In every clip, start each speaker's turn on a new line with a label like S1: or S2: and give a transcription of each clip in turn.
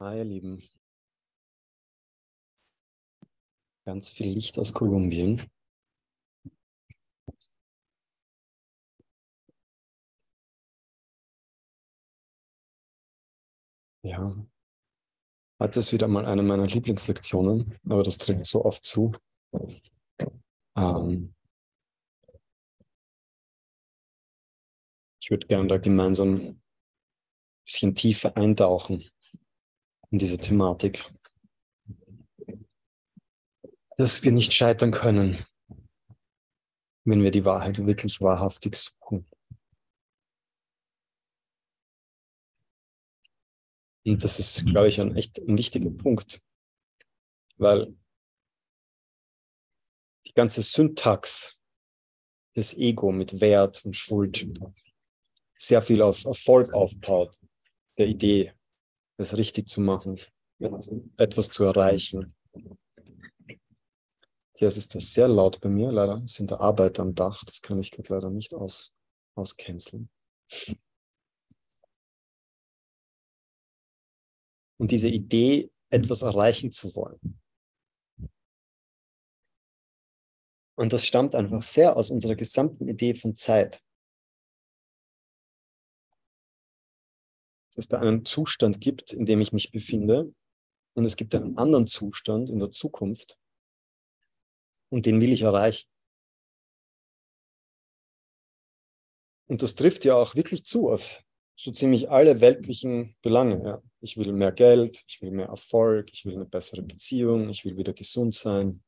S1: Hi, ihr Lieben. Ganz viel Licht aus Kolumbien. Ja, heute ist wieder mal eine meiner Lieblingslektionen, aber das trifft so oft zu. Ähm, ich würde gerne da gemeinsam ein bisschen tiefer eintauchen in diese Thematik, dass wir nicht scheitern können, wenn wir die Wahrheit wirklich wahrhaftig suchen. Und das ist, glaube ich, ein echt ein wichtiger Punkt, weil die ganze Syntax des Ego mit Wert und Schuld sehr viel auf Erfolg aufbaut, der Idee, es richtig zu machen, etwas zu erreichen. Hier ist das sehr laut bei mir, leider sind da Arbeiter am Dach, das kann ich gerade leider nicht aus, auscanceln. Und diese Idee, etwas erreichen zu wollen. Und das stammt einfach sehr aus unserer gesamten Idee von Zeit. Es da einen Zustand gibt, in dem ich mich befinde und es gibt einen anderen Zustand in der Zukunft und den will ich erreichen. Und das trifft ja auch wirklich zu auf so ziemlich alle weltlichen Belange. Ja. Ich will mehr Geld, ich will mehr Erfolg, ich will eine bessere Beziehung, ich will wieder gesund sein.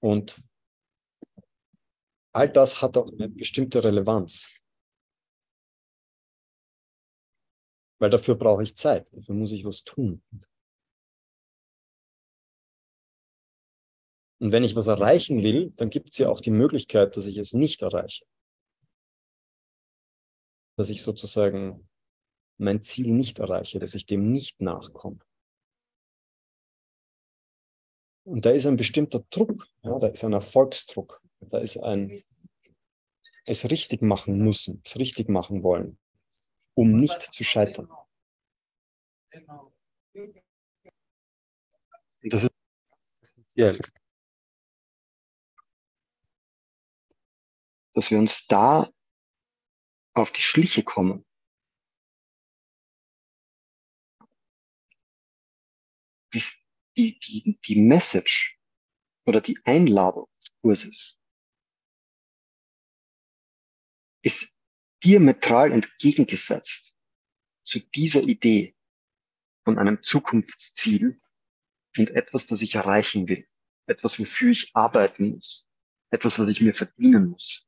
S1: Und all das hat auch eine bestimmte Relevanz. Weil dafür brauche ich Zeit, dafür muss ich was tun. Und wenn ich was erreichen will, dann gibt es ja auch die Möglichkeit, dass ich es nicht erreiche. Dass ich sozusagen mein Ziel nicht erreiche, dass ich dem nicht nachkomme. Und da ist ein bestimmter Druck, ja, da ist ein Erfolgsdruck, da ist ein es richtig machen müssen, es richtig machen wollen um nicht zu scheitern. Das ist essentiell. Dass wir uns da auf die Schliche kommen. Die, die, die Message oder die Einladung des Kurses ist diametral entgegengesetzt zu dieser Idee von einem Zukunftsziel und etwas, das ich erreichen will, etwas, wofür ich arbeiten muss, etwas, was ich mir verdienen muss.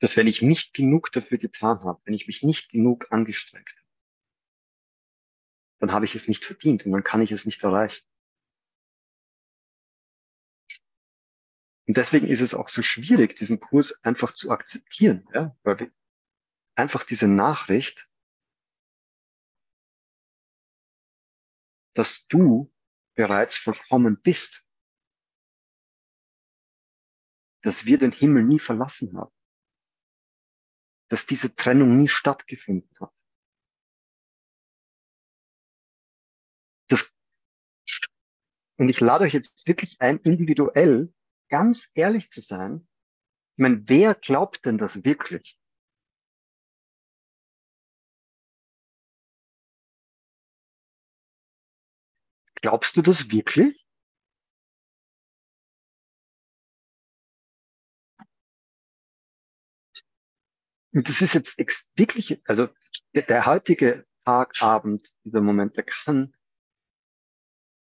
S1: Dass wenn ich nicht genug dafür getan habe, wenn ich mich nicht genug angestrengt habe, dann habe ich es nicht verdient und dann kann ich es nicht erreichen. Und deswegen ist es auch so schwierig, diesen Kurs einfach zu akzeptieren, ja? weil wir einfach diese Nachricht, dass du bereits vollkommen bist, dass wir den Himmel nie verlassen haben, dass diese Trennung nie stattgefunden hat. Und ich lade euch jetzt wirklich ein, individuell ganz ehrlich zu sein, ich meine, wer glaubt denn das wirklich? Glaubst du das wirklich? Und das ist jetzt wirklich, also der, der heutige Tag, Abend, dieser Moment, der kann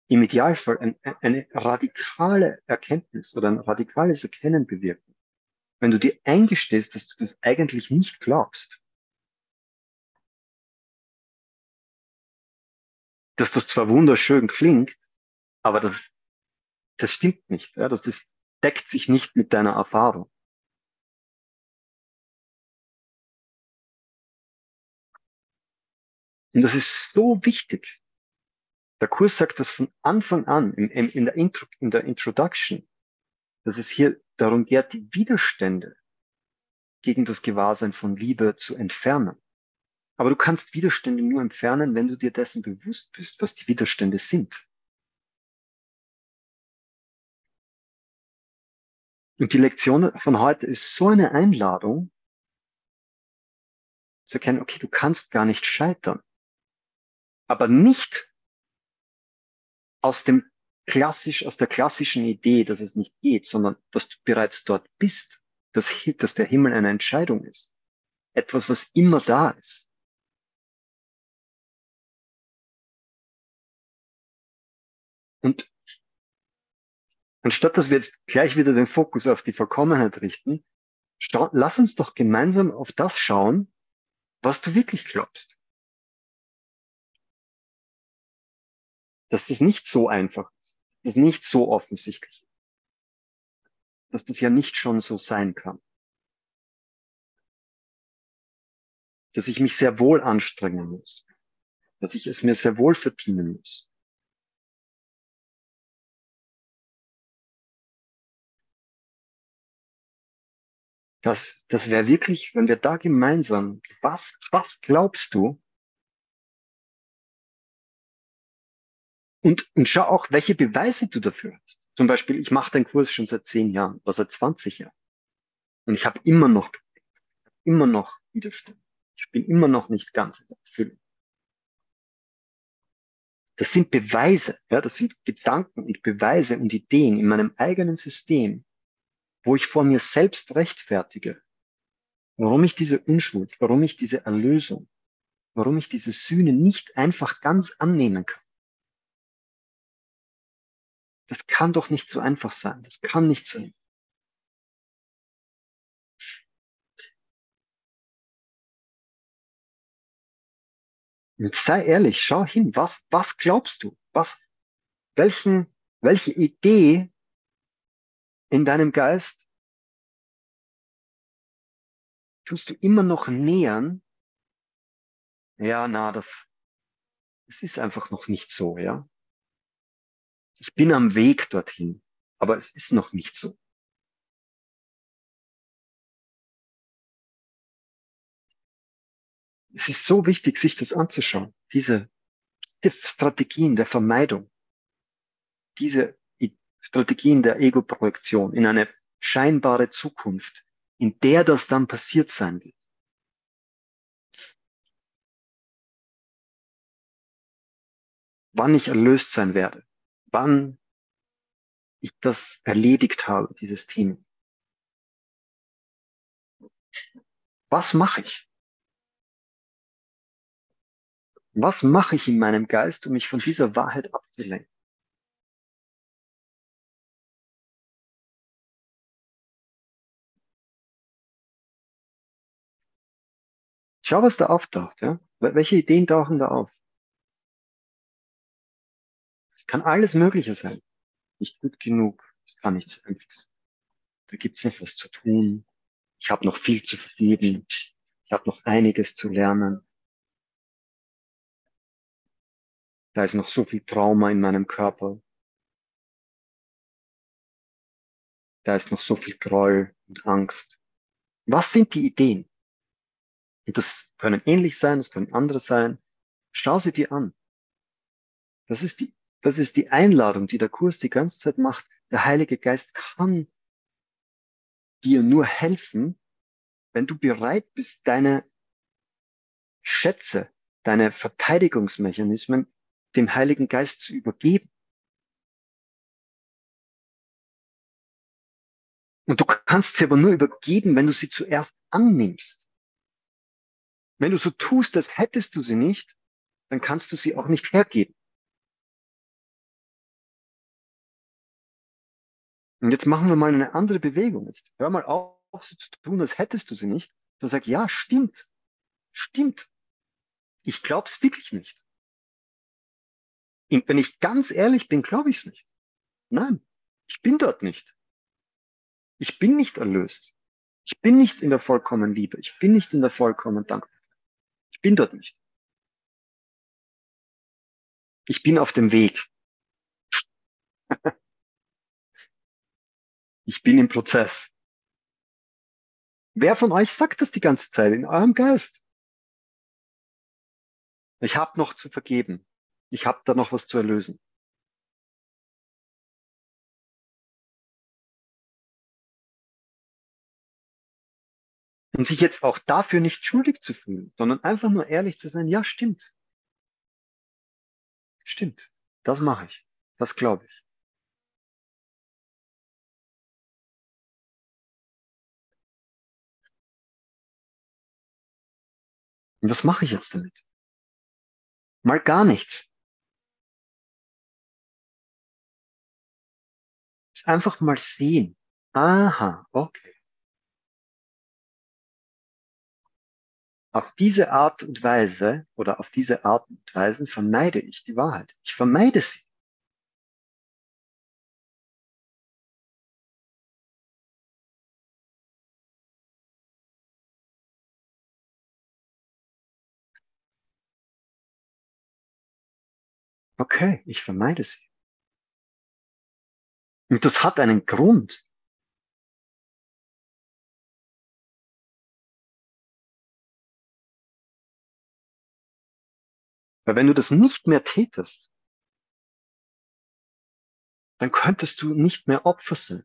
S1: im Idealfall ein, eine radikale Erkenntnis oder ein radikales Erkennen bewirken. Wenn du dir eingestehst, dass du das eigentlich nicht glaubst, dass das zwar wunderschön klingt, aber das, das stimmt nicht. Ja? Das, das deckt sich nicht mit deiner Erfahrung. Und das ist so wichtig, der Kurs sagt das von Anfang an in, in, der, Intro, in der Introduction, dass es hier darum geht, die Widerstände gegen das Gewahrsein von Liebe zu entfernen. Aber du kannst Widerstände nur entfernen, wenn du dir dessen bewusst bist, was die Widerstände sind. Und die Lektion von heute ist so eine Einladung, zu erkennen, okay, du kannst gar nicht scheitern. Aber nicht aus dem klassisch, aus der klassischen Idee, dass es nicht geht, sondern dass du bereits dort bist, dass, dass der Himmel eine Entscheidung ist. Etwas, was immer da ist. Und anstatt dass wir jetzt gleich wieder den Fokus auf die Vollkommenheit richten, lass uns doch gemeinsam auf das schauen, was du wirklich glaubst. Dass das nicht so einfach ist, dass das nicht so offensichtlich ist, dass das ja nicht schon so sein kann. Dass ich mich sehr wohl anstrengen muss, dass ich es mir sehr wohl verdienen muss. Das, das wäre wirklich, wenn wir da gemeinsam, was, was glaubst du? Und, und schau auch, welche Beweise du dafür hast. Zum Beispiel, ich mache den Kurs schon seit zehn Jahren oder seit 20 Jahren. Und ich habe immer noch, immer noch Widerstand. Ich bin immer noch nicht ganz in der Erfüllung. Das sind Beweise, ja, das sind Gedanken und Beweise und Ideen in meinem eigenen System, wo ich vor mir selbst rechtfertige, warum ich diese Unschuld, warum ich diese Erlösung, warum ich diese Sühne nicht einfach ganz annehmen kann. Das kann doch nicht so einfach sein. Das kann nicht sein. Und sei ehrlich, schau hin, was, was glaubst du? Was, welchen, welche Idee in deinem Geist tust du immer noch nähern, ja, na, das, es ist einfach noch nicht so, ja. Ich bin am Weg dorthin, aber es ist noch nicht so. Es ist so wichtig, sich das anzuschauen, diese, Strategien der Vermeidung, diese Strategien der Ego-Projektion in eine scheinbare Zukunft, in der das dann passiert sein wird. Wann ich erlöst sein werde, wann ich das erledigt habe, dieses Thema. Was mache ich? Was mache ich in meinem Geist, um mich von dieser Wahrheit abzulenken? Schau, was da auftaucht. Ja? Welche Ideen tauchen da auf? Kann alles Mögliche sein. Nicht gut genug, es kann nicht so einfach sein. Da gibt's noch was zu tun. Ich habe noch viel zu vergeben. Ich habe noch einiges zu lernen. Da ist noch so viel Trauma in meinem Körper. Da ist noch so viel Groll und Angst. Was sind die Ideen? Und das können ähnlich sein, das können andere sein. Schau sie dir an. Das ist die, das ist die Einladung, die der Kurs die ganze Zeit macht. Der Heilige Geist kann dir nur helfen, wenn du bereit bist, deine Schätze, deine Verteidigungsmechanismen dem Heiligen Geist zu übergeben. Und du kannst sie aber nur übergeben, wenn du sie zuerst annimmst. Wenn du so tust, als hättest du sie nicht, dann kannst du sie auch nicht hergeben. Und jetzt machen wir mal eine andere Bewegung. Jetzt hör mal auf, so zu tun, als hättest du sie nicht. Du sagst, ja, stimmt. Stimmt. Ich glaub's wirklich nicht. Und wenn ich ganz ehrlich bin, glaube ich es nicht. Nein, ich bin dort nicht. Ich bin nicht erlöst. Ich bin nicht in der vollkommenen Liebe. Ich bin nicht in der vollkommenen Dankbarkeit. Ich bin dort nicht. Ich bin auf dem Weg. Ich bin im Prozess. Wer von euch sagt das die ganze Zeit in eurem Geist? Ich habe noch zu vergeben. Ich habe da noch was zu erlösen. Und sich jetzt auch dafür nicht schuldig zu fühlen, sondern einfach nur ehrlich zu sein, ja, stimmt. Stimmt. Das mache ich. Das glaube ich. Und was mache ich jetzt damit? Mal gar nichts. Einfach mal sehen. Aha, okay. Auf diese Art und Weise oder auf diese Art und Weisen vermeide ich die Wahrheit. Ich vermeide sie. Okay, ich vermeide sie. Und das hat einen Grund. Weil wenn du das nicht mehr tätest, dann könntest du nicht mehr Opfer sein.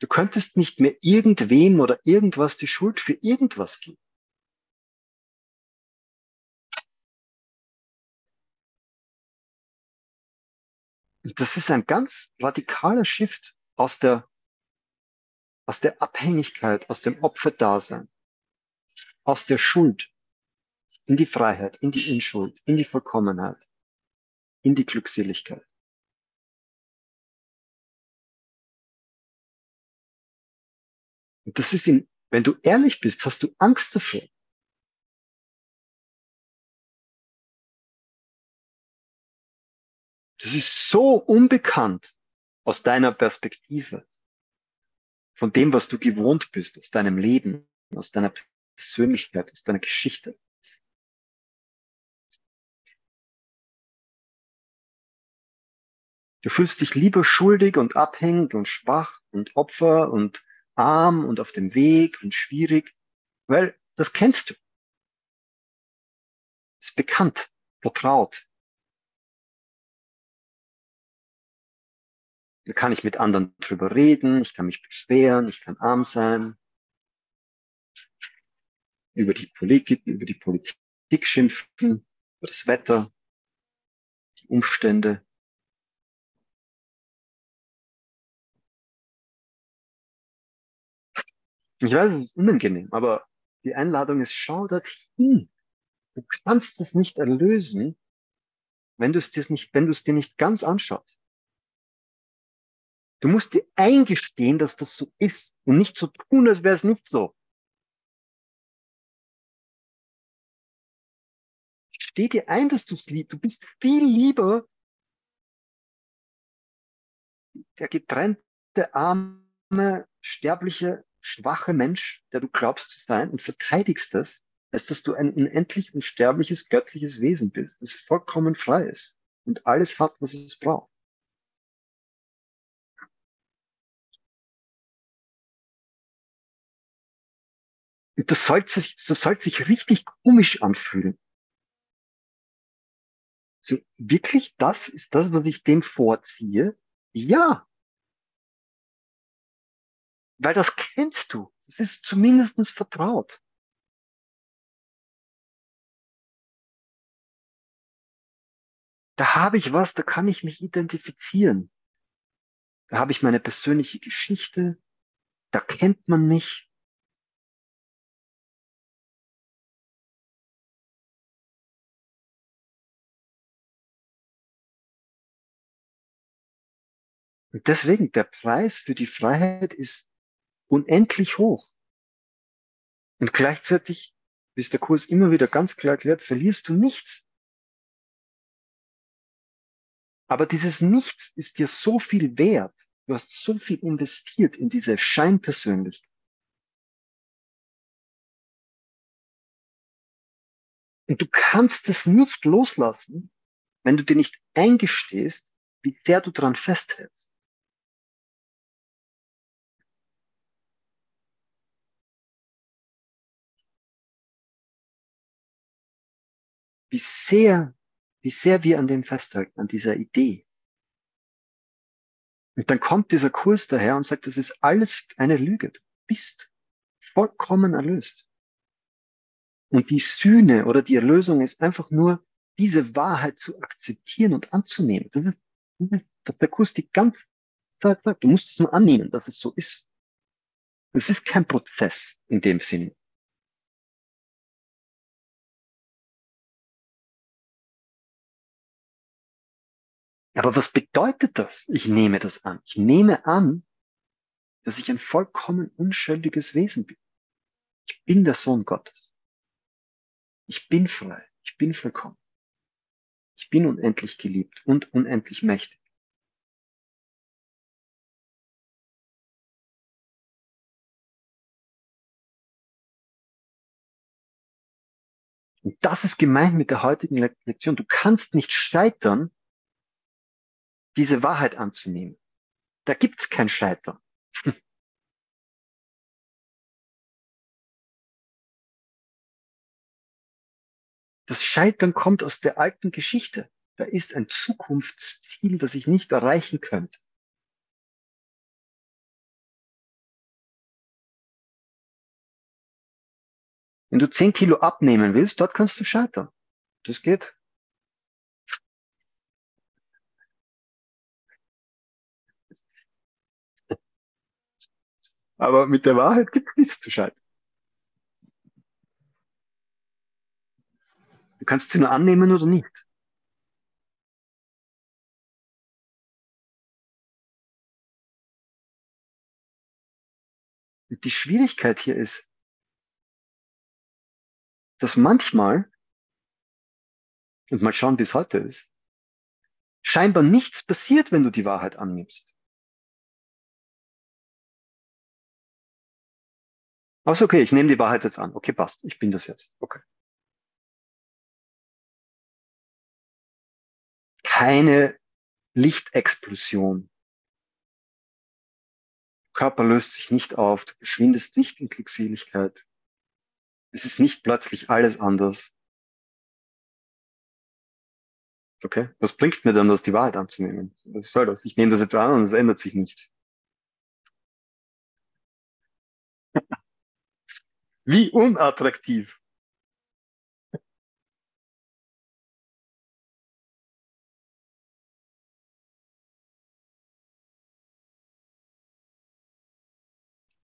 S1: Du könntest nicht mehr irgendwem oder irgendwas die Schuld für irgendwas geben. Das ist ein ganz radikaler Shift aus der, aus der Abhängigkeit, aus dem Opferdasein, aus der Schuld in die Freiheit, in die Unschuld, in die Vollkommenheit, in die Glückseligkeit. Und das ist in, wenn du ehrlich bist, hast du Angst davor. Das ist so unbekannt aus deiner Perspektive, von dem, was du gewohnt bist, aus deinem Leben, aus deiner Persönlichkeit, aus deiner Geschichte. Du fühlst dich lieber schuldig und abhängig und schwach und Opfer und arm und auf dem Weg und schwierig, weil das kennst du. Ist bekannt, vertraut, kann ich mit anderen drüber reden, ich kann mich beschweren, ich kann arm sein, über die Politik, über die Politik schimpfen, über das Wetter, die Umstände. Ich weiß, es ist unangenehm, aber die Einladung ist, schau dorthin. Du kannst es nicht erlösen, wenn du es dir nicht, wenn du es dir nicht ganz anschaust. Du musst dir eingestehen, dass das so ist und nicht so tun, als wäre es nicht so. Steh dir ein, dass du es liebst. Du bist viel lieber der getrennte, arme, sterbliche, schwache Mensch, der du glaubst zu sein und verteidigst das, als dass du ein unendlich unsterbliches, göttliches Wesen bist, das vollkommen frei ist und alles hat, was es braucht. Das sollte sich, das sollte sich richtig komisch anfühlen. So, wirklich, das ist das, was ich dem vorziehe? Ja. Weil das kennst du. Das ist zumindestens vertraut. Da habe ich was, da kann ich mich identifizieren. Da habe ich meine persönliche Geschichte. Da kennt man mich. Und deswegen, der Preis für die Freiheit ist unendlich hoch. Und gleichzeitig, wie es der Kurs immer wieder ganz klar erklärt, verlierst du nichts. Aber dieses Nichts ist dir so viel wert. Du hast so viel investiert in diese Scheinpersönlichkeit. Und du kannst es nicht loslassen, wenn du dir nicht eingestehst, wie sehr du dran festhältst. Wie sehr, wie sehr wir an dem festhalten, an dieser Idee. Und dann kommt dieser Kurs daher und sagt, das ist alles eine Lüge. Du bist vollkommen erlöst. Und die Sühne oder die Erlösung ist einfach nur, diese Wahrheit zu akzeptieren und anzunehmen. Das ist, das ist der Kurs die ganze Zeit sagt. Du musst es nur annehmen, dass es so ist. Es ist kein Prozess in dem Sinne. Aber was bedeutet das? Ich nehme das an. Ich nehme an, dass ich ein vollkommen unschuldiges Wesen bin. Ich bin der Sohn Gottes. Ich bin frei. Ich bin vollkommen. Ich bin unendlich geliebt und unendlich mächtig. Und das ist gemeint mit der heutigen Lektion. Du kannst nicht scheitern, diese Wahrheit anzunehmen. Da gibt's kein Scheitern. Das Scheitern kommt aus der alten Geschichte. Da ist ein Zukunftsziel, das ich nicht erreichen könnte. Wenn du zehn Kilo abnehmen willst, dort kannst du scheitern. Das geht. Aber mit der Wahrheit gibt es nichts zu scheitern. Du kannst sie nur annehmen oder nicht. Und die Schwierigkeit hier ist, dass manchmal, und mal schauen, wie es heute ist, scheinbar nichts passiert, wenn du die Wahrheit annimmst. Also okay, ich nehme die Wahrheit jetzt an. Okay, passt. Ich bin das jetzt. Okay. Keine Lichtexplosion. Körper löst sich nicht auf, du verschwindest nicht in Glückseligkeit. Es ist nicht plötzlich alles anders. Okay, was bringt mir dann das, die Wahrheit anzunehmen? Was soll das? Ich nehme das jetzt an und es ändert sich nicht. Wie unattraktiv.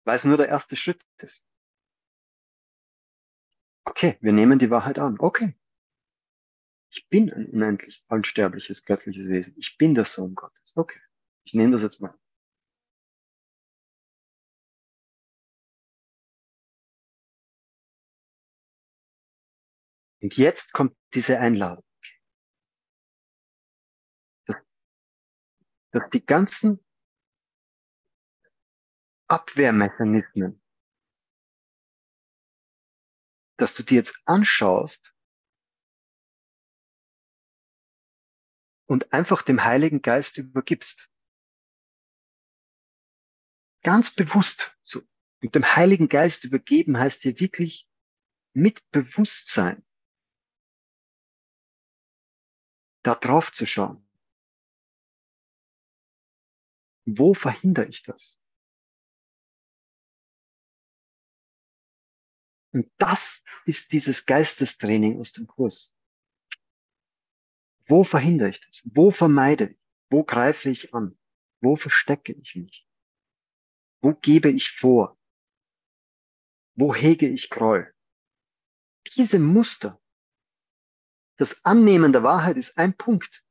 S1: Weil es nur der erste Schritt ist. Okay, wir nehmen die Wahrheit an. Okay. Ich bin ein unendlich unsterbliches, göttliches Wesen. Ich bin der Sohn Gottes. Okay. Ich nehme das jetzt mal. Und jetzt kommt diese Einladung. Dass, die ganzen Abwehrmechanismen, dass du dir jetzt anschaust und einfach dem Heiligen Geist übergibst. Ganz bewusst so. Und dem Heiligen Geist übergeben heißt hier wirklich mit Bewusstsein da drauf zu schauen. Wo verhindere ich das? Und das ist dieses Geistestraining aus dem Kurs. Wo verhindere ich das? Wo vermeide ich? Wo greife ich an? Wo verstecke ich mich? Wo gebe ich vor? Wo hege ich Gräuel? Diese Muster, das Annehmen der Wahrheit ist ein Punkt.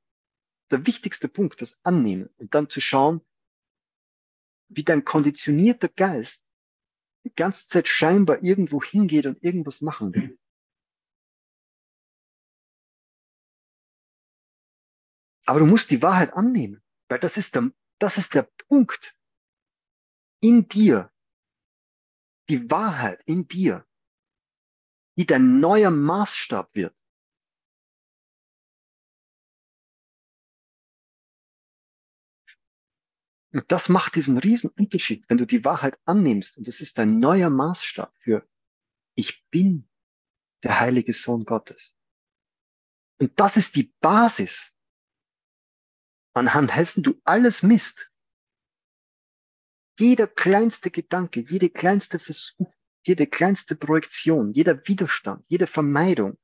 S1: Der wichtigste Punkt, das Annehmen. Und dann zu schauen, wie dein konditionierter Geist die ganze Zeit scheinbar irgendwo hingeht und irgendwas machen will. Aber du musst die Wahrheit annehmen, weil das ist der, das ist der Punkt in dir, die Wahrheit in dir, die dein neuer Maßstab wird. Und das macht diesen riesen Unterschied, wenn du die Wahrheit annimmst. Und das ist ein neuer Maßstab für ich bin der heilige Sohn Gottes. Und das ist die Basis, anhand dessen du alles misst. Jeder kleinste Gedanke, jede kleinste Versuch, jede kleinste Projektion, jeder Widerstand, jede Vermeidung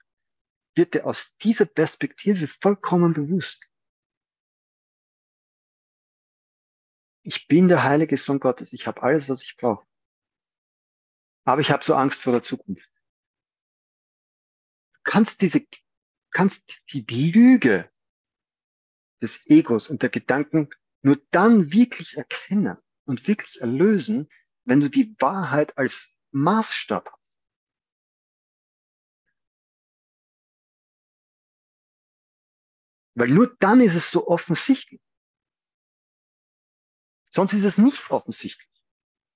S1: wird dir aus dieser Perspektive vollkommen bewusst. Ich bin der heilige Sohn Gottes, ich habe alles, was ich brauche. Aber ich habe so Angst vor der Zukunft. Du kannst diese, kannst die Lüge des Egos und der Gedanken nur dann wirklich erkennen und wirklich erlösen, wenn du die Wahrheit als Maßstab hast. Weil nur dann ist es so offensichtlich. Sonst ist es nicht offensichtlich.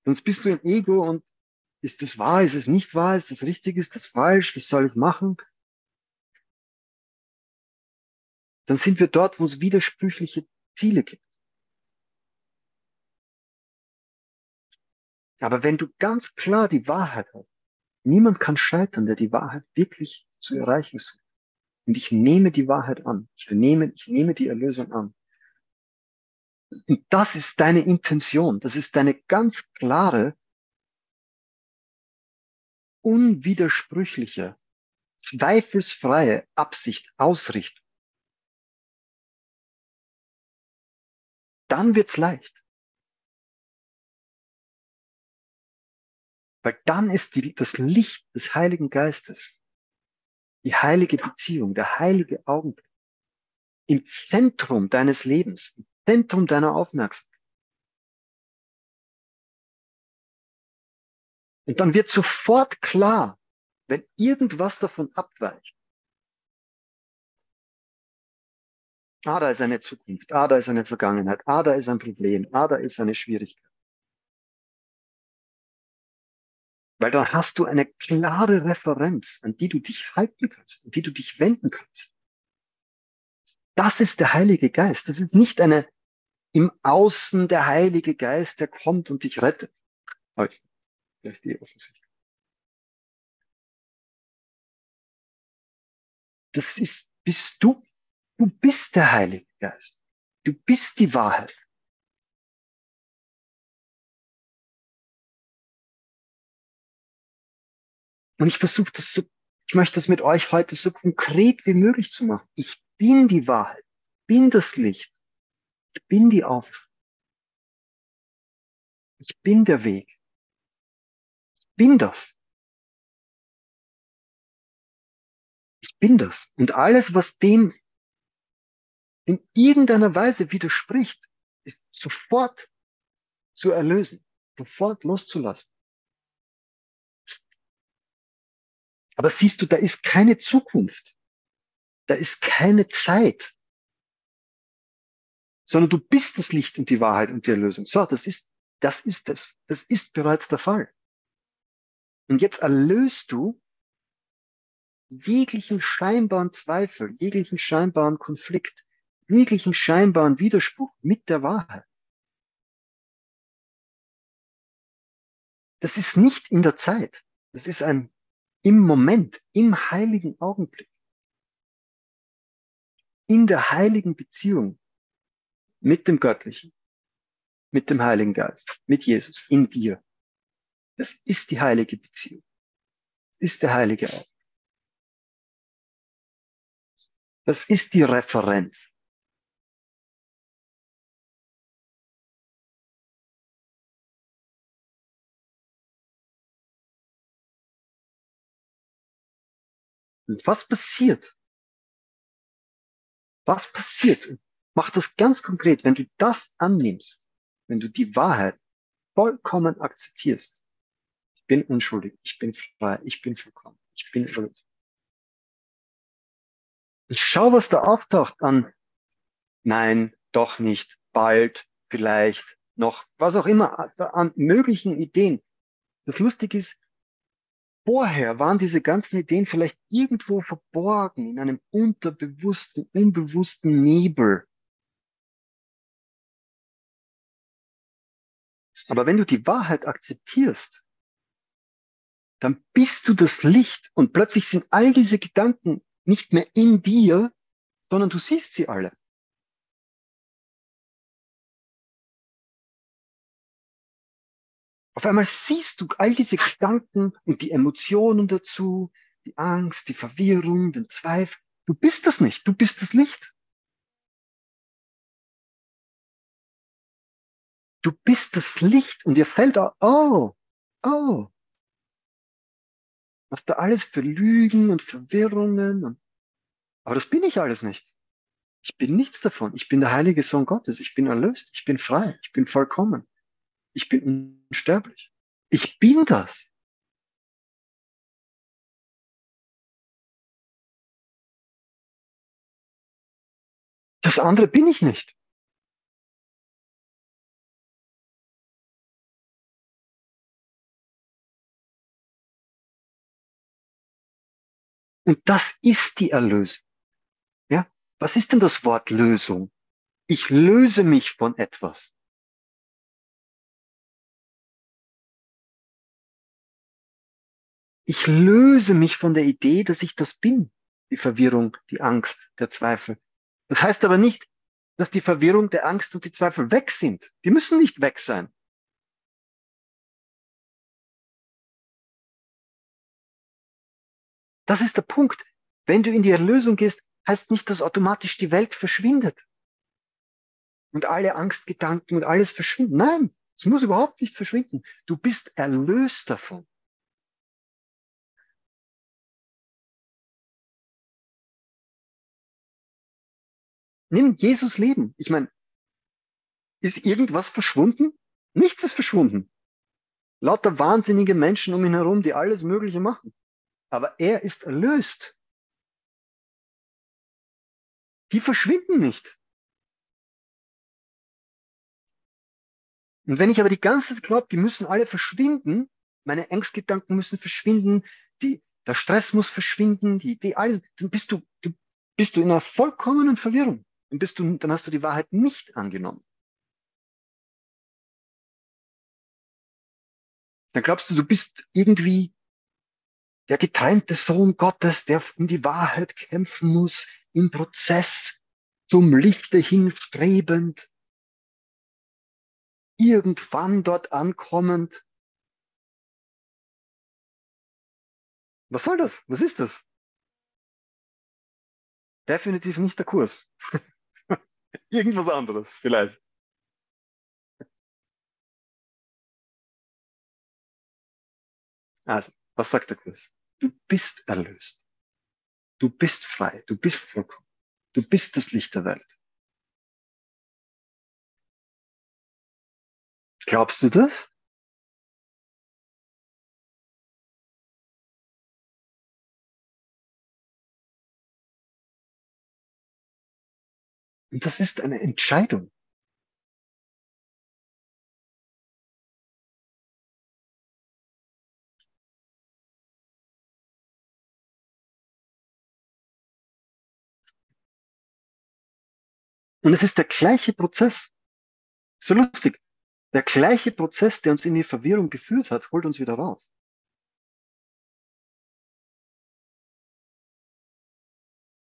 S1: Sonst bist du im Ego und ist das wahr, ist es nicht wahr, ist das richtig, ist das falsch, was soll ich machen? Dann sind wir dort, wo es widersprüchliche Ziele gibt. Aber wenn du ganz klar die Wahrheit hast, niemand kann scheitern, der die Wahrheit wirklich zu erreichen sucht. Und ich nehme die Wahrheit an. Ich nehme, ich nehme die Erlösung an. Das ist deine Intention. Das ist deine ganz klare, unwidersprüchliche, zweifelsfreie Absicht, Ausrichtung. Dann wird's leicht. Weil dann ist die, das Licht des Heiligen Geistes, die heilige Beziehung, der heilige Augenblick im Zentrum deines Lebens, im Zentrum deiner Aufmerksamkeit. Und dann wird sofort klar, wenn irgendwas davon abweicht. Ah, da ist eine Zukunft, ah, da ist eine Vergangenheit, ah, da ist ein Problem, ah, da ist eine Schwierigkeit. Weil dann hast du eine klare Referenz, an die du dich halten kannst, an die du dich wenden kannst. Das ist der Heilige Geist. Das ist nicht eine im Außen der Heilige Geist, der kommt und dich rettet. Vielleicht die offensichtlich. Das ist, bist du. Du bist der Heilige Geist. Du bist die Wahrheit. Und ich versuche das so, ich möchte das mit euch heute so konkret wie möglich zu machen. Ich bin die Wahrheit. Bin das Licht. Ich bin die Aufschrift. Ich bin der Weg. Ich bin das. Ich bin das. Und alles, was dem in irgendeiner Weise widerspricht, ist sofort zu erlösen, sofort loszulassen. Aber siehst du, da ist keine Zukunft. Da ist keine Zeit. Sondern du bist das Licht und die Wahrheit und die Erlösung. So, das ist, das ist das. Das ist bereits der Fall. Und jetzt erlöst du jeglichen scheinbaren Zweifel, jeglichen scheinbaren Konflikt, jeglichen scheinbaren Widerspruch mit der Wahrheit. Das ist nicht in der Zeit. Das ist ein im Moment, im heiligen Augenblick, in der heiligen Beziehung mit dem Göttlichen, mit dem Heiligen Geist, mit Jesus, in dir. Das ist die heilige Beziehung. Das ist der heilige Augenblick. Das ist die Referenz. Und was passiert? Was passiert? Mach das ganz konkret, wenn du das annimmst, wenn du die Wahrheit vollkommen akzeptierst. Ich bin unschuldig, ich bin frei, ich bin vollkommen, ich bin erlöst. Und schau, was da auftaucht an Nein, doch nicht, bald, vielleicht, noch, was auch immer, an möglichen Ideen. Das Lustige ist, Vorher waren diese ganzen Ideen vielleicht irgendwo verborgen in einem unterbewussten, unbewussten Nebel. Aber wenn du die Wahrheit akzeptierst, dann bist du das Licht und plötzlich sind all diese Gedanken nicht mehr in dir, sondern du siehst sie alle. Auf einmal siehst du all diese Gedanken und die Emotionen dazu, die Angst, die Verwirrung, den Zweifel. Du bist das nicht, du bist das Licht. Du bist das Licht und dir fällt auch, oh, oh, was da alles für Lügen und Verwirrungen und, aber das bin ich alles nicht. Ich bin nichts davon. Ich bin der heilige Sohn Gottes. Ich bin erlöst. Ich bin frei. Ich bin vollkommen. Ich bin unsterblich. Ich bin das. Das andere bin ich nicht. Und das ist die Erlösung. Ja? Was ist denn das Wort Lösung? Ich löse mich von etwas. Ich löse mich von der Idee, dass ich das bin. Die Verwirrung, die Angst, der Zweifel. Das heißt aber nicht, dass die Verwirrung, der Angst und die Zweifel weg sind. Die müssen nicht weg sein. Das ist der Punkt. Wenn du in die Erlösung gehst, heißt nicht, dass automatisch die Welt verschwindet. Und alle Angstgedanken und alles verschwinden. Nein, es muss überhaupt nicht verschwinden. Du bist erlöst davon. Nimm Jesus Leben. Ich meine, ist irgendwas verschwunden? Nichts ist verschwunden. Lauter wahnsinnige Menschen um ihn herum, die alles Mögliche machen aber er ist erlöst. Die verschwinden nicht. Und wenn ich aber die ganze Zeit glaube, die müssen alle verschwinden, meine Ängstgedanken müssen verschwinden, die, der Stress muss verschwinden, die Idee, alles, dann bist du, du bist du in einer vollkommenen Verwirrung. Dann bist du, dann hast du die Wahrheit nicht angenommen. Dann glaubst du, du bist irgendwie der getrennte Sohn Gottes, der in die Wahrheit kämpfen muss, im Prozess zum Lichte hinstrebend, irgendwann dort ankommend. Was soll das? Was ist das? Definitiv nicht der Kurs. Irgendwas anderes vielleicht. Also, was sagt der Kurs? Du bist erlöst. Du bist frei. Du bist vollkommen. Du bist das Licht der Welt. Glaubst du das? Und das ist eine Entscheidung. Und es ist der gleiche Prozess. So lustig. Der gleiche Prozess, der uns in die Verwirrung geführt hat, holt uns wieder raus.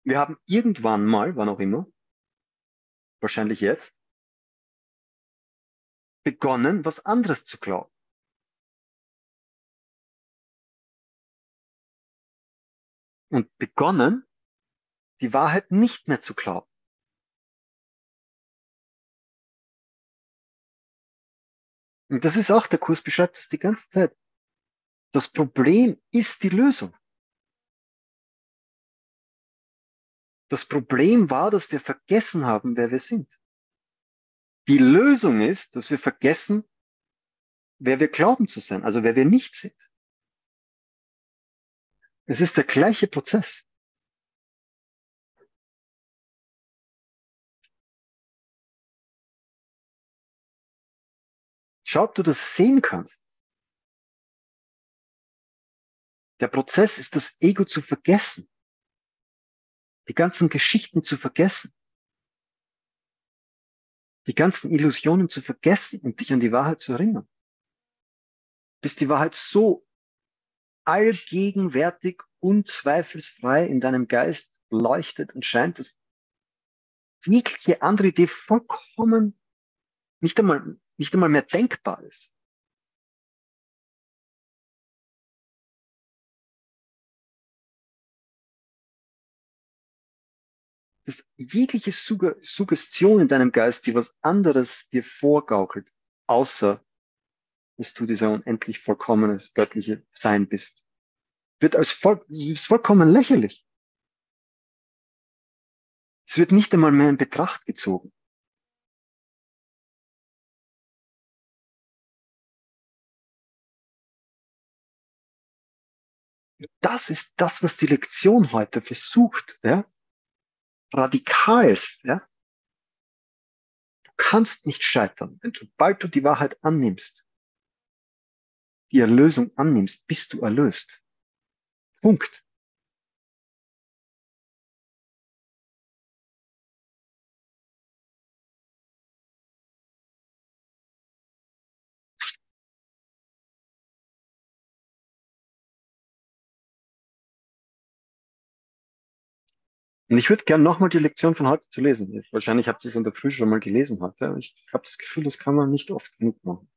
S1: Wir haben irgendwann mal, wann auch immer, wahrscheinlich jetzt, begonnen, was anderes zu glauben. Und begonnen, die Wahrheit nicht mehr zu glauben. Und das ist auch, der Kurs beschreibt das die ganze Zeit. Das Problem ist die Lösung. Das Problem war, dass wir vergessen haben, wer wir sind. Die Lösung ist, dass wir vergessen, wer wir glauben zu sein, also wer wir nicht sind. Es ist der gleiche Prozess. Schau, ob du das sehen kannst. Der Prozess ist das Ego zu vergessen. Die ganzen Geschichten zu vergessen. Die ganzen Illusionen zu vergessen und dich an die Wahrheit zu erinnern. Bis die Wahrheit so allgegenwärtig, unzweifelsfrei in deinem Geist leuchtet und scheint, dass jegliche andere Idee vollkommen nicht einmal, nicht einmal mehr denkbar ist. Dass jegliche Suggestion in deinem Geist, die was anderes dir vorgaukelt, außer dass du dieser unendlich vollkommenes göttliche Sein bist, wird als voll, ist vollkommen lächerlich. Es wird nicht einmal mehr in Betracht gezogen. Das ist das, was die Lektion heute versucht, ja? radikalst. Ja? Du kannst nicht scheitern, denn sobald du die Wahrheit annimmst, die Erlösung annimmst, bist du erlöst. Punkt. Und ich würde gerne nochmal die Lektion von heute zu lesen. Wahrscheinlich habt ihr es in der Früh schon mal gelesen heute. Ich habe das Gefühl, das kann man nicht oft genug machen.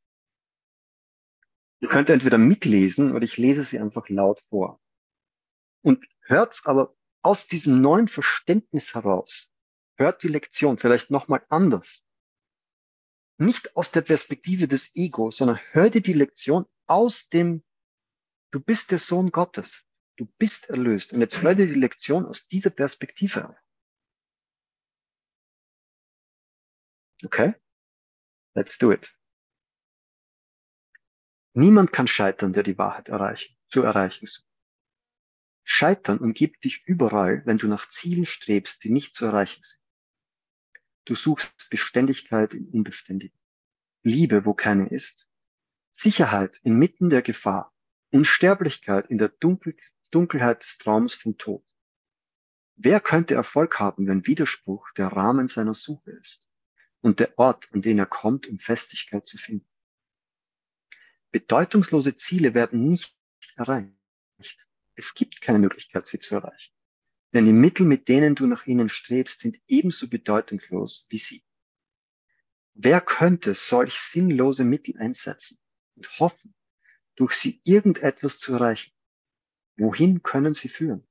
S1: Ihr könnt entweder mitlesen oder ich lese sie einfach laut vor. Und hört aber aus diesem neuen Verständnis heraus, hört die Lektion vielleicht nochmal anders. Nicht aus der Perspektive des Ego, sondern hört dir die Lektion aus dem, du bist der Sohn Gottes. Du bist erlöst. Und jetzt hör dir die Lektion aus dieser Perspektive an. Okay? Let's do it. Niemand kann scheitern, der die Wahrheit erreichen, zu erreichen sucht. Scheitern umgibt dich überall, wenn du nach Zielen strebst, die nicht zu erreichen sind. Du suchst Beständigkeit im Unbeständigen, Liebe, wo keine ist, Sicherheit inmitten der Gefahr, Unsterblichkeit in der Dunkel Dunkelheit des Traums vom Tod. Wer könnte Erfolg haben, wenn Widerspruch der Rahmen seiner Suche ist und der Ort, an den er kommt, um Festigkeit zu finden? Bedeutungslose Ziele werden nicht erreicht. Es gibt keine Möglichkeit, sie zu erreichen. Denn die Mittel, mit denen du nach ihnen strebst, sind ebenso bedeutungslos wie sie. Wer könnte solch sinnlose Mittel einsetzen und hoffen, durch sie irgendetwas zu erreichen? Wohin können sie führen?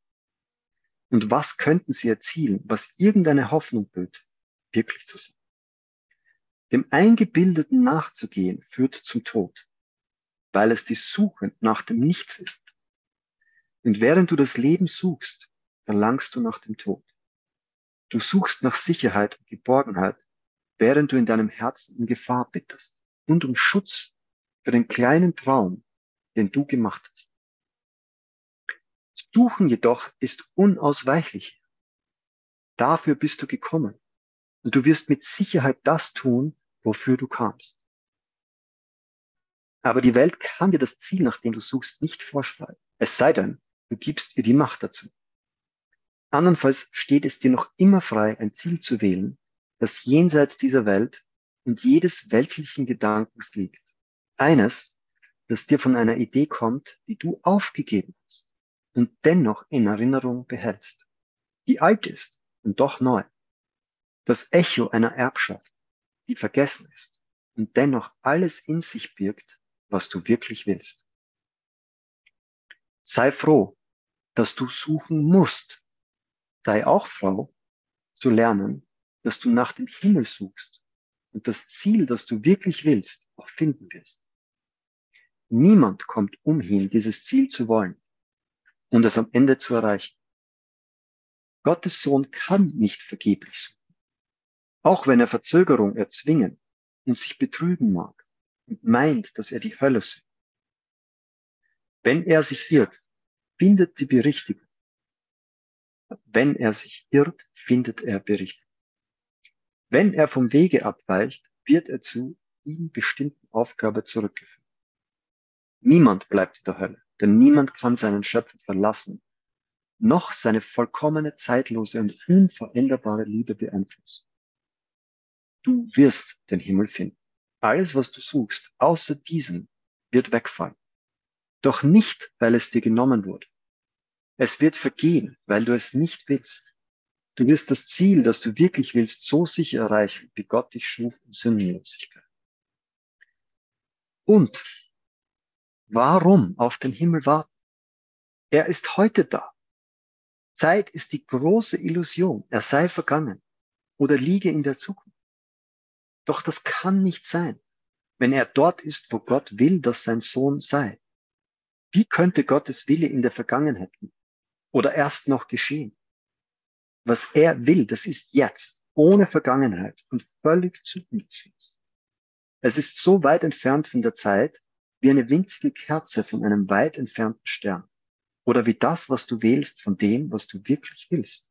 S1: Und was könnten sie erzielen, was irgendeine Hoffnung böte, wirklich zu sein? Dem Eingebildeten nachzugehen führt zum Tod, weil es die Suche nach dem Nichts ist. Und während du das Leben suchst, verlangst du nach dem Tod. Du suchst nach Sicherheit und Geborgenheit, während du in deinem Herzen in Gefahr bittest und um Schutz für den kleinen Traum, den du gemacht hast. Suchen jedoch ist unausweichlich. Dafür bist du gekommen. Und du wirst mit Sicherheit das tun, wofür du kamst. Aber die Welt kann dir das Ziel, nach dem du suchst, nicht vorschreiben. Es sei denn, du gibst ihr die Macht dazu. Andernfalls steht es dir noch immer frei, ein Ziel zu wählen, das jenseits dieser Welt und jedes weltlichen Gedankens liegt. Eines, das dir von einer Idee kommt, die du aufgegeben hast und dennoch in Erinnerung behältst, die alt ist und doch neu. Das Echo einer Erbschaft, die vergessen ist und dennoch alles in sich birgt, was du wirklich willst. Sei froh, dass du suchen musst. Sei auch froh, zu lernen, dass du nach dem Himmel suchst und das Ziel, das du wirklich willst, auch finden wirst. Niemand kommt umhin, dieses Ziel zu wollen, und es am Ende zu erreichen. Gottes Sohn kann nicht vergeblich suchen, auch wenn er Verzögerung erzwingen und sich betrügen mag und meint, dass er die Hölle sucht. Wenn er sich irrt, findet die Berichtigung. Wenn er sich irrt, findet er Berichtigung. Wenn er vom Wege abweicht, wird er zu ihm bestimmten Aufgabe zurückgeführt. Niemand bleibt in der Hölle denn niemand kann seinen Schöpfer verlassen, noch seine vollkommene, zeitlose und unveränderbare Liebe beeinflussen. Du wirst den Himmel finden. Alles, was du suchst, außer diesem, wird wegfallen. Doch nicht, weil es dir genommen wurde. Es wird vergehen, weil du es nicht willst. Du wirst das Ziel, das du wirklich willst, so sicher erreichen, wie Gott dich schuf in Sündenlosigkeit. Und warum auf den Himmel warten? Er ist heute da. Zeit ist die große Illusion, er sei vergangen oder liege in der Zukunft. Doch das kann nicht sein, wenn er dort ist, wo Gott will, dass sein Sohn sei. Wie könnte Gottes Wille in der Vergangenheit oder erst noch geschehen? Was er will, das ist jetzt, ohne Vergangenheit und völlig zukunftslos. Es ist so weit entfernt von der Zeit wie eine winzige Kerze von einem weit entfernten Stern oder wie das, was du wählst von dem, was du wirklich willst.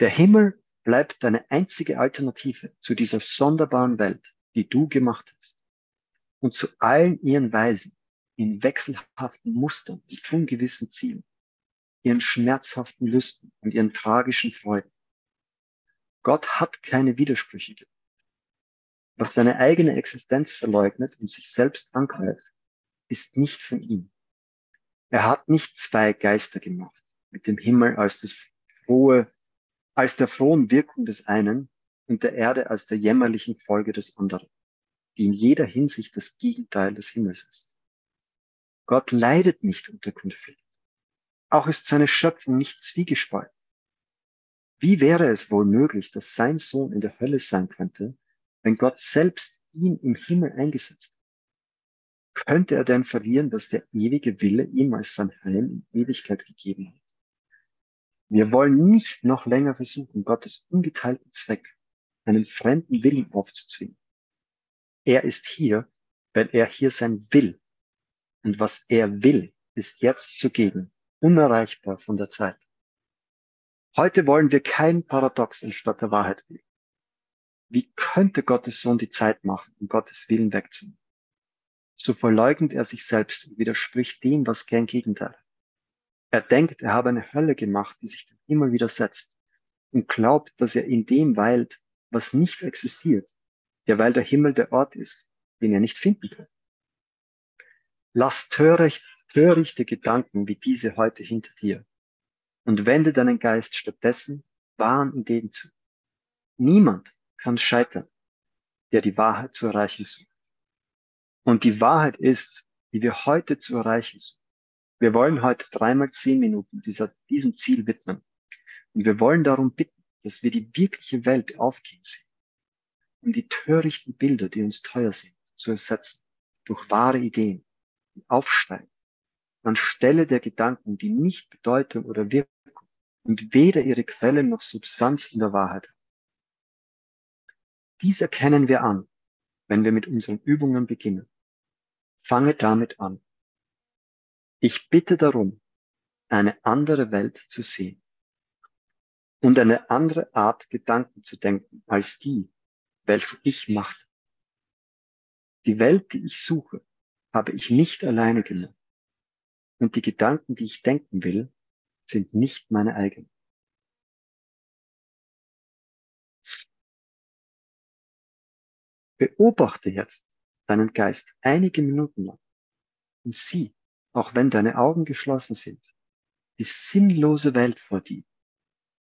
S1: Der Himmel bleibt deine einzige Alternative zu dieser sonderbaren Welt, die du gemacht hast. Und zu allen ihren Weisen, in wechselhaften Mustern und ungewissen Zielen, ihren schmerzhaften Lüsten und ihren tragischen Freuden. Gott hat keine Widersprüche. Was seine eigene Existenz verleugnet und sich selbst angreift, ist nicht von ihm. Er hat nicht zwei Geister gemacht, mit dem Himmel als das frohe, als der frohen Wirkung des einen und der Erde als der jämmerlichen Folge des anderen, die in jeder Hinsicht das Gegenteil des Himmels ist. Gott leidet nicht unter Konflikt. Auch ist seine Schöpfung nicht zwiegespalten. Wie wäre es wohl möglich, dass sein Sohn in der Hölle sein könnte, wenn Gott selbst ihn im Himmel eingesetzt? Könnte er denn verlieren, dass der ewige Wille ihm als sein Heim in Ewigkeit gegeben hat? Wir wollen nicht noch länger versuchen, Gottes ungeteilten Zweck, einen fremden Willen aufzuzwingen. Er ist hier, weil er hier sein will. Und was er will, ist jetzt zugegen, unerreichbar von der Zeit. Heute wollen wir kein Paradox anstatt der Wahrheit wählen. Wie könnte Gottes Sohn die Zeit machen, um Gottes Willen wegzunehmen? So verleugnet er sich selbst und widerspricht dem, was kein Gegenteil hat. Er denkt, er habe eine Hölle gemacht, die sich dem Himmel widersetzt und glaubt, dass er in dem weilt, was nicht existiert, ja weil der Himmel der Ort ist, den er nicht finden kann. Lass töricht, törichte Gedanken wie diese heute hinter dir und wende deinen Geist stattdessen wahren Ideen zu. Niemand kann scheitern, der die Wahrheit zu erreichen sucht. Und die Wahrheit ist, die wir heute zu erreichen suchen. Wir wollen heute dreimal zehn Minuten dieser, diesem Ziel widmen. Und wir wollen darum bitten, dass wir die wirkliche Welt aufgehen sehen, um die törichten Bilder, die uns teuer sind, zu ersetzen durch wahre Ideen, die aufsteigen, anstelle der Gedanken, die nicht Bedeutung oder Wirkung und weder ihre Quelle noch Substanz in der Wahrheit haben. Dies erkennen wir an, wenn wir mit unseren Übungen beginnen. Fange damit an. Ich bitte darum, eine andere Welt zu sehen und eine andere Art Gedanken zu denken als die, welche ich machte. Die Welt, die ich suche, habe ich nicht alleine gemacht. Und die Gedanken, die ich denken will, sind nicht meine eigenen. Beobachte jetzt deinen Geist einige Minuten lang und sieh, auch wenn deine Augen geschlossen sind, die sinnlose Welt vor dir,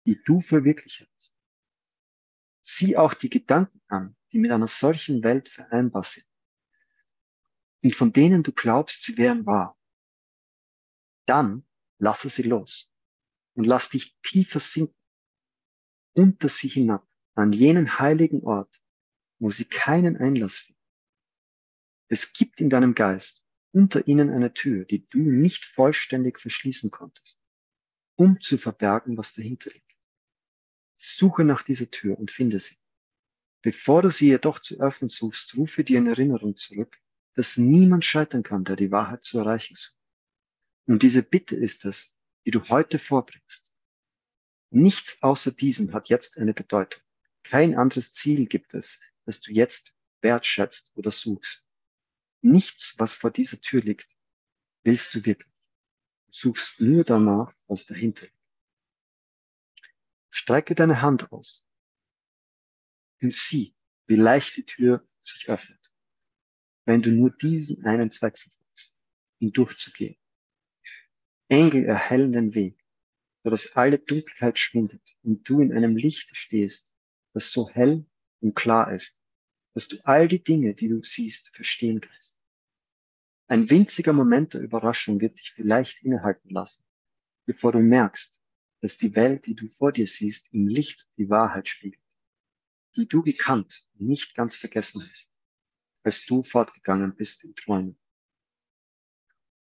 S1: die du für wirklich hältst. Sieh auch die Gedanken an, die mit einer solchen Welt vereinbar sind und von denen du glaubst, sie wären wahr. Dann lasse sie los und lass dich tiefer sinken unter sie hinab an jenen heiligen Ort, wo sie keinen Einlass finden. Es gibt in deinem Geist unter ihnen eine Tür, die du nicht vollständig verschließen konntest, um zu verbergen, was dahinter liegt. Suche nach dieser Tür und finde sie. Bevor du sie jedoch zu öffnen suchst, rufe dir in Erinnerung zurück, dass niemand scheitern kann, der die Wahrheit zu erreichen sucht. Und diese Bitte ist es, die du heute vorbringst. Nichts außer diesem hat jetzt eine Bedeutung. Kein anderes Ziel gibt es, das du jetzt wertschätzt oder suchst. Nichts, was vor dieser Tür liegt, willst du wirklich. Du suchst nur danach, was dahinter liegt. Strecke deine Hand aus und sieh, wie leicht die Tür sich öffnet, wenn du nur diesen einen Zweck verfolgst. um durchzugehen. Engel erhellen den Weg, sodass alle Dunkelheit schwindet und du in einem Licht stehst, das so hell und klar ist, dass du all die Dinge, die du siehst, verstehen kannst. Ein winziger Moment der Überraschung wird dich vielleicht innehalten lassen, bevor du merkst, dass die Welt, die du vor dir siehst, im Licht die Wahrheit spiegelt, die du gekannt und nicht ganz vergessen hast, als du fortgegangen bist in Träumen.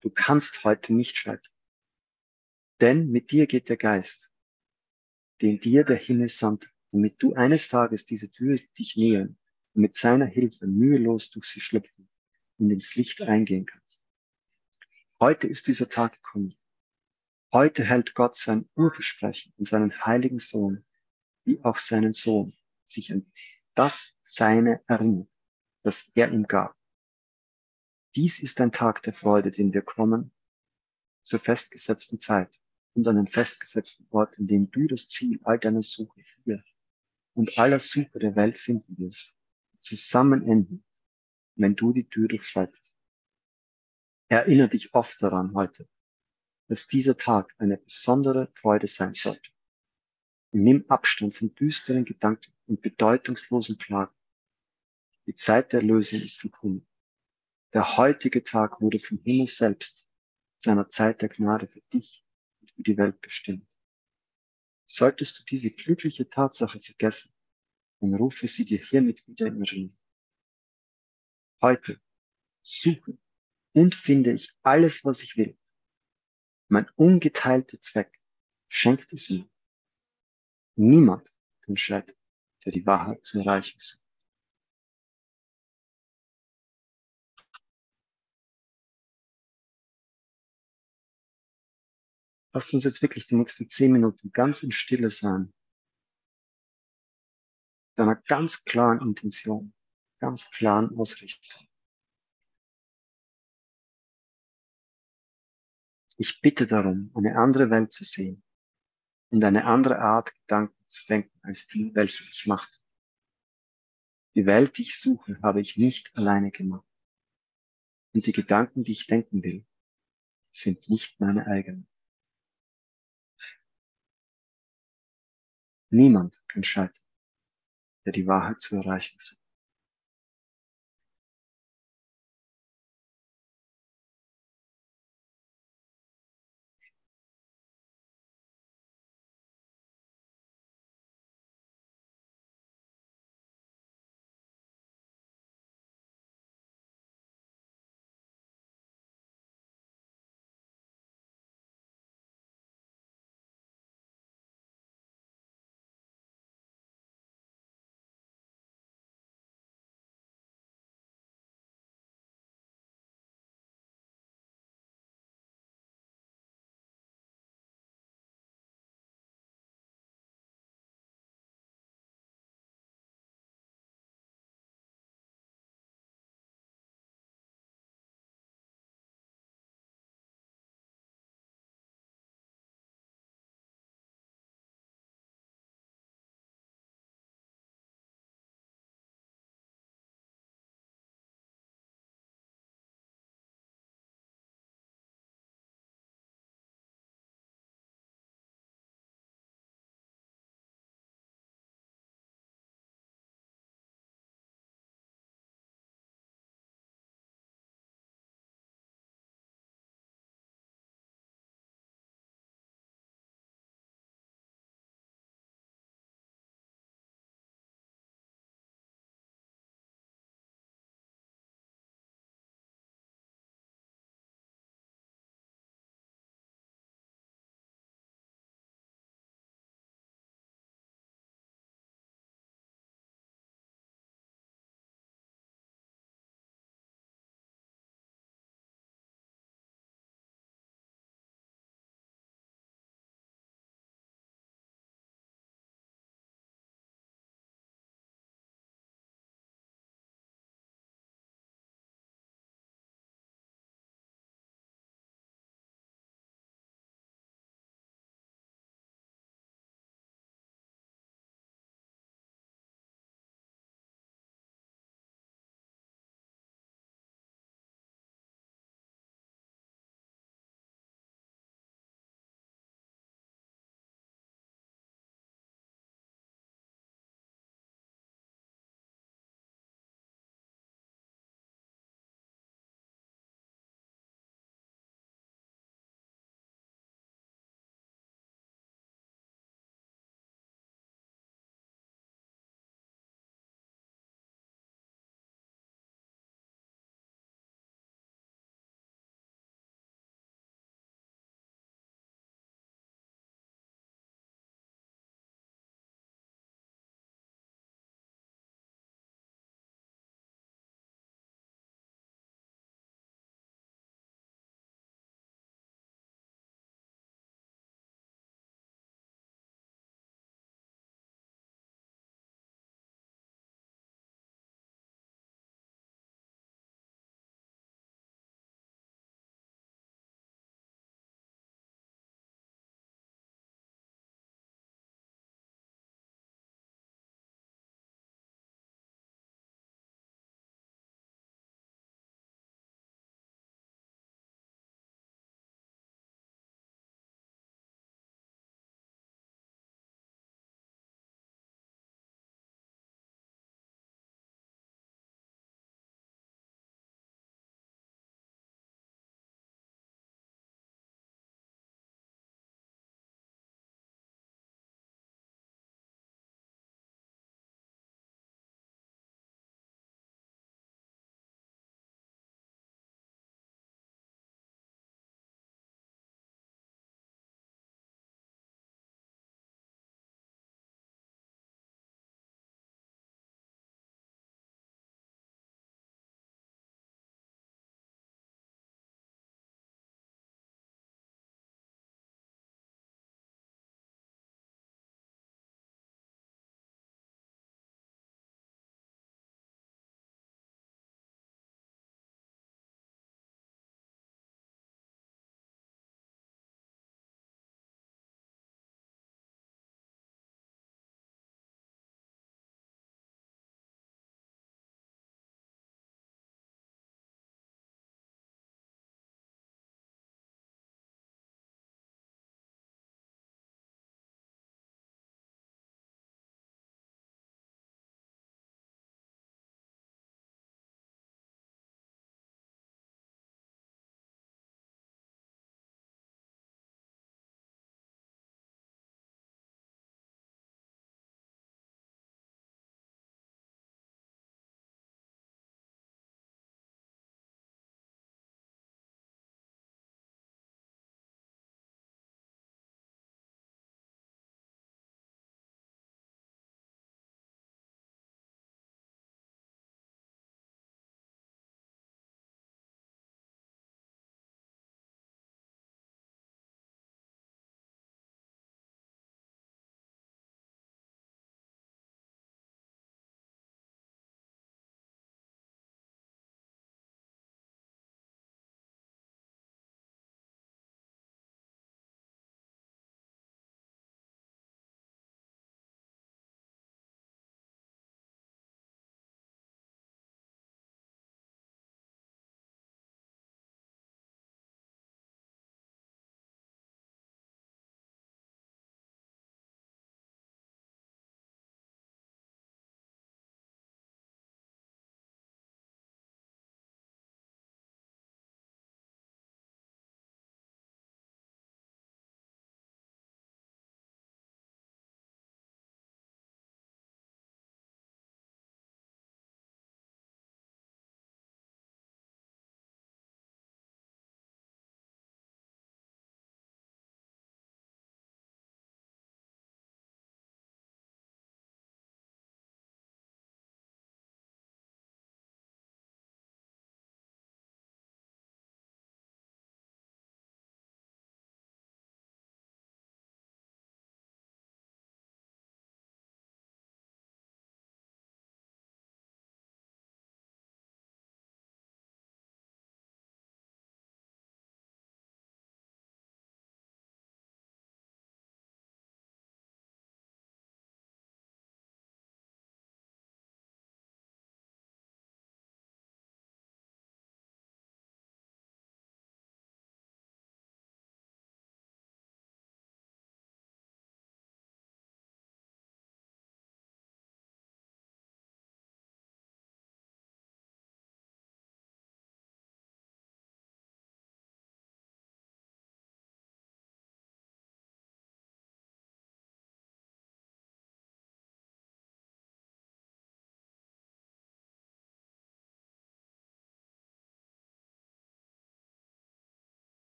S1: Du kannst heute nicht scheitern, denn mit dir geht der Geist, den dir der Himmel sandte, damit du eines Tages diese Tür dich nähern und mit seiner Hilfe mühelos durch sie schlüpfen und ins Licht eingehen kannst. Heute ist dieser Tag gekommen. Heute hält Gott sein Urversprechen an seinen heiligen Sohn, wie auch seinen Sohn, sich an das Seine erinnert, das er ihm gab. Dies ist ein Tag der Freude, den wir kommen zur festgesetzten Zeit und an den festgesetzten Ort, in dem du das Ziel all deiner Suche hier und aller Suche der Welt finden wirst, zusammen enden, wenn du die Tür durchschreitest. Erinnere dich oft daran heute, dass dieser Tag eine besondere Freude sein sollte. Und nimm Abstand von düsteren Gedanken und bedeutungslosen Klagen. Die Zeit der Lösung ist gekommen. Der heutige Tag wurde vom Himmel selbst seiner Zeit der Gnade für dich und für die Welt bestimmt. Solltest du diese glückliche Tatsache vergessen, dann rufe sie dir hiermit wieder in Erinnerung. Heute suche und finde ich alles, was ich will. Mein ungeteilter Zweck schenkt es mir. Niemand kann scheitern, der die Wahrheit zu erreichen sucht. Lasst uns jetzt wirklich die nächsten zehn Minuten ganz in Stille sein. Mit einer ganz klaren Intention, ganz klaren Ausrichtung. Ich bitte darum, eine andere Welt zu sehen und eine andere Art Gedanken zu denken als die, welche ich machte. Die Welt, die ich suche, habe ich nicht alleine gemacht. Und die Gedanken, die ich denken will, sind nicht meine eigenen. Niemand kann scheitern, der die Wahrheit zu erreichen sucht.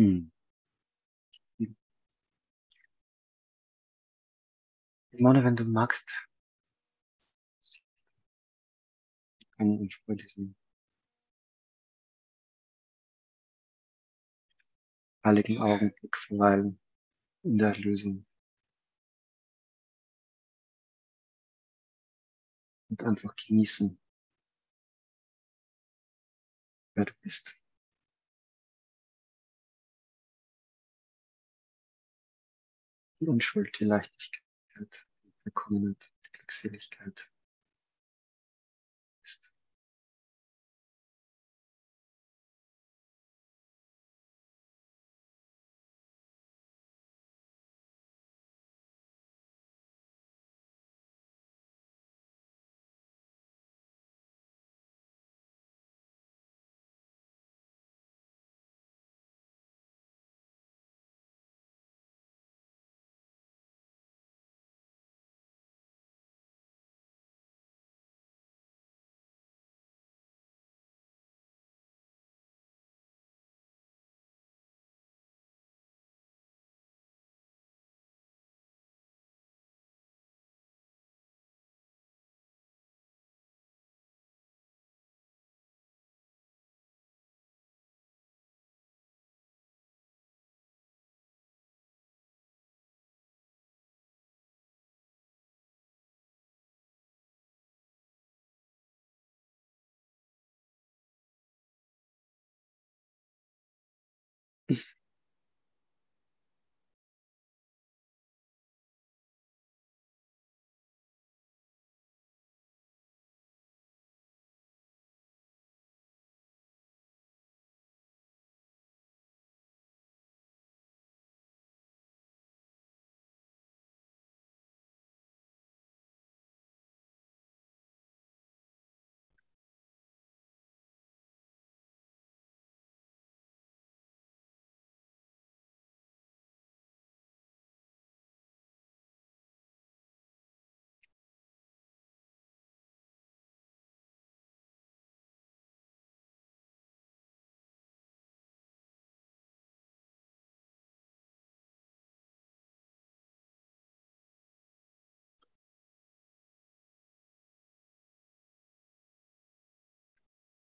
S1: Hm. Simone, wenn du magst, kann ich vor diesem heiligen Augenblick verweilen in der Erlösung und einfach genießen, wer du bist. Unschuld, die Leichtigkeit, die Willkommenheit, die Glückseligkeit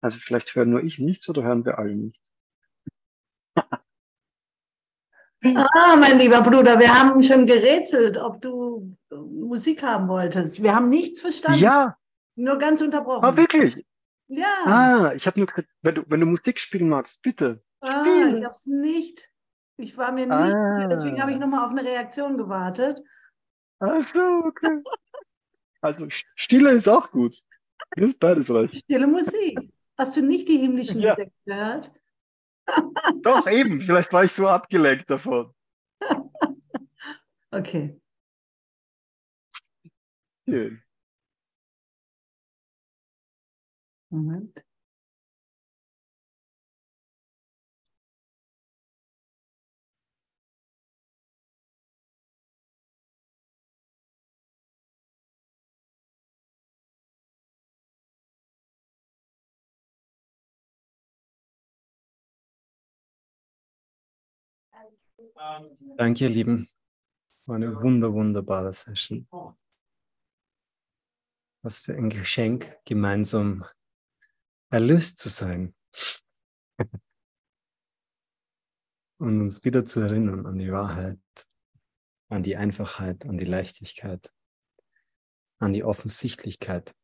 S1: Also vielleicht hören nur ich nichts oder hören wir alle nichts?
S2: Ah, mein lieber Bruder, wir haben schon gerätselt, ob du Musik haben wolltest. Wir haben nichts verstanden.
S1: Ja.
S2: Nur ganz unterbrochen.
S1: Ah, wirklich?
S2: Ja.
S1: Ah, ich habe nur gesagt, wenn du, wenn du Musik spielen magst, bitte.
S2: Ah,
S1: spiel.
S2: ich hab's nicht. Ich war mir nicht,
S1: Ah.
S2: deswegen habe ich nochmal auf eine Reaktion gewartet.
S1: Ach so, okay. Also St- Stille ist auch gut. Mir ist beides recht.
S2: Stille Musik. Hast du nicht die himmlischen
S1: Ja.
S2: Insekten gehört?
S1: Doch, eben. Vielleicht war ich so abgelenkt davon.
S2: Okay.
S1: Schön.
S2: Moment.
S3: Danke, ihr Lieben. War eine wunder, wunderbare Session. Was für ein Geschenk, gemeinsam erlöst zu sein. Und uns wieder zu erinnern an die Wahrheit, an die Einfachheit, an die Leichtigkeit, an die Offensichtlichkeit.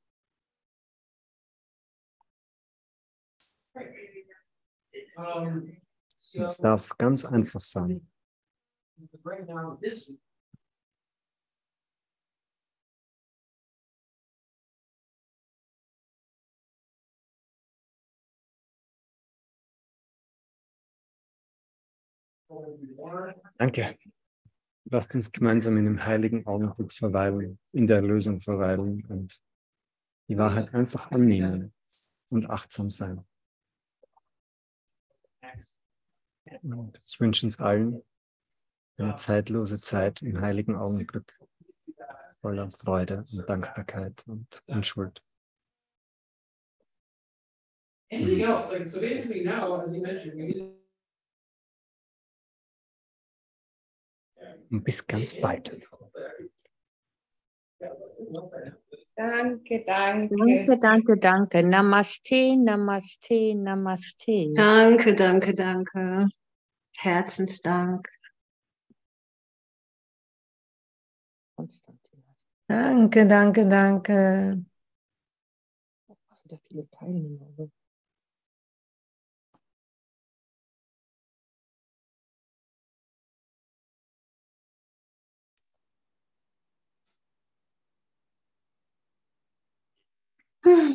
S3: Es darf ganz einfach sein. Danke. Lasst uns gemeinsam in dem heiligen Augenblick verweilen, in der Erlösung verweilen und die Wahrheit einfach annehmen und achtsam sein. Und ich wünsche uns allen eine zeitlose Zeit im heiligen Augenblick voller Freude und Dankbarkeit und Unschuld.
S4: Anything else? Like, so basically now, as you mentioned, we need
S1: Und bis ganz bald.
S5: Danke, danke.
S6: Danke, danke, danke. Namaste, Namaste, Namaste.
S7: Danke, danke, danke. Herzensdank.
S6: Konstantin.
S8: Danke, danke, danke.
S6: Was sind da viele Teilnehmer? ne?
S7: Hm.